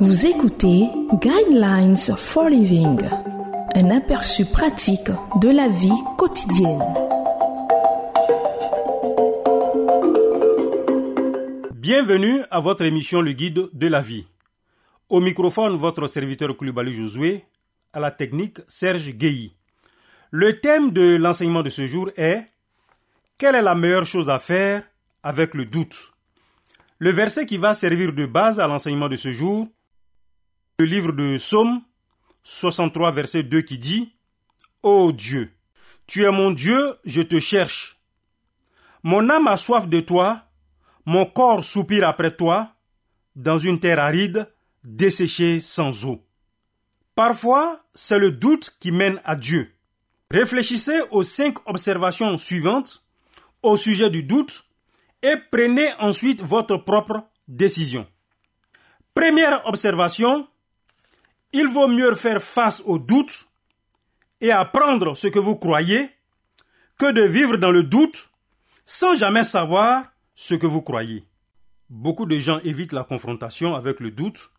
Vous écoutez Guidelines for Living, un aperçu pratique de la vie quotidienne. Bienvenue à votre émission Le Guide de la vie. Au microphone, votre serviteur Koulibaly Josué, à la technique Serge Guéhi. Le thème de l'enseignement de ce jour est Quelle est la meilleure chose à faire avec le doute? Le verset qui va servir de base à l'enseignement de ce jour, le livre de Psaume 63, verset 2 qui dit Ô Dieu, tu es mon Dieu, je te cherche. Mon âme a soif de toi, mon corps soupire après toi, dans une terre aride, desséchée sans eau. Parfois, c'est le doute qui mène à Dieu. Réfléchissez aux cinq observations suivantes au sujet du doute et prenez ensuite votre propre décision. Première observation, il vaut mieux faire face au doute et apprendre ce que vous croyez que de vivre dans le doute sans jamais savoir ce que vous croyez. Beaucoup de gens évitent la confrontation avec le doute,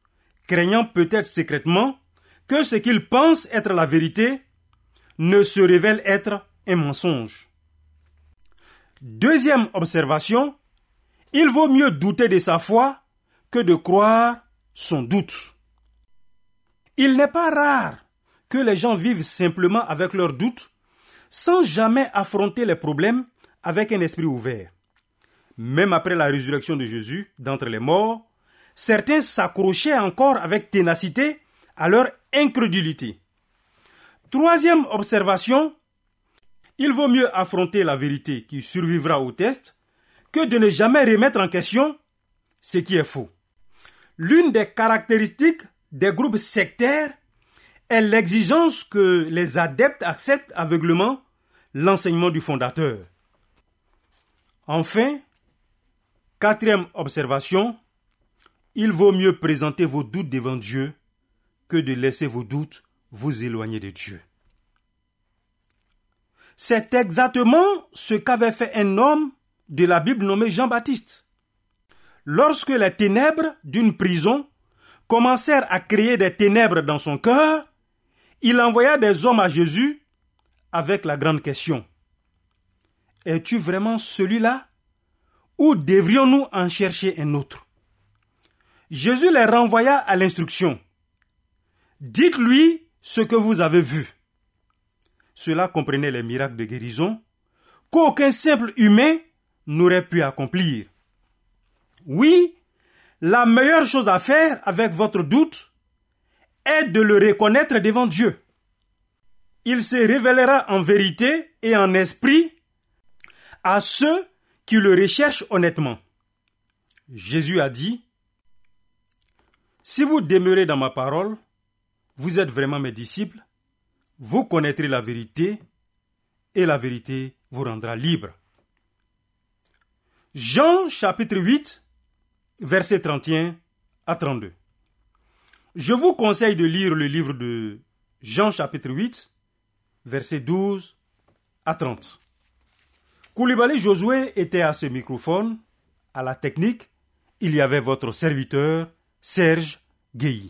craignant peut-être secrètement que ce qu'ils pensent être la vérité ne se révèle être un mensonge. Deuxième observation, il vaut mieux douter de sa foi que de croire son doute. Il n'est pas rare que les gens vivent simplement avec leurs doutes sans jamais affronter les problèmes avec un esprit ouvert. Même après la résurrection de Jésus d'entre les morts, certains s'accrochaient encore avec ténacité à leur incrédulité. Troisième observation, il vaut mieux affronter la vérité qui survivra au test que de ne jamais remettre en question ce qui est faux. L'une des caractéristiques des groupes sectaires est l'exigence que les adeptes acceptent aveuglement l'enseignement du fondateur. Enfin, quatrième observation, il vaut mieux présenter vos doutes devant Dieu que de laisser vos doutes vous éloigner de Dieu. C'est exactement ce qu'avait fait un homme de la Bible nommé Jean-Baptiste. Lorsque les ténèbres d'une prison commencèrent à créer des ténèbres dans son cœur, il envoya des hommes à Jésus avec la grande question. Es-tu vraiment celui-là? Ou devrions-nous en chercher un autre? Jésus les renvoya à l'instruction. Dites-lui ce que vous avez vu. Cela comprenait les miracles de guérison qu'aucun simple humain n'aurait pu accomplir. Oui, la meilleure chose à faire avec votre doute est de le reconnaître devant Dieu. Il se révélera en vérité et en esprit à ceux qui le recherchent honnêtement. Jésus a dit, Si vous demeurez dans ma parole, vous êtes vraiment mes disciples, vous connaîtrez la vérité et la vérité vous rendra libre. Jean chapitre 8 versets 31 à 32. Je vous conseille de lire le livre de Jean chapitre 8, versets 12 à 30. Koulibaly Josué était à ce microphone, à la technique, il y avait votre serviteur Serge Guéhi.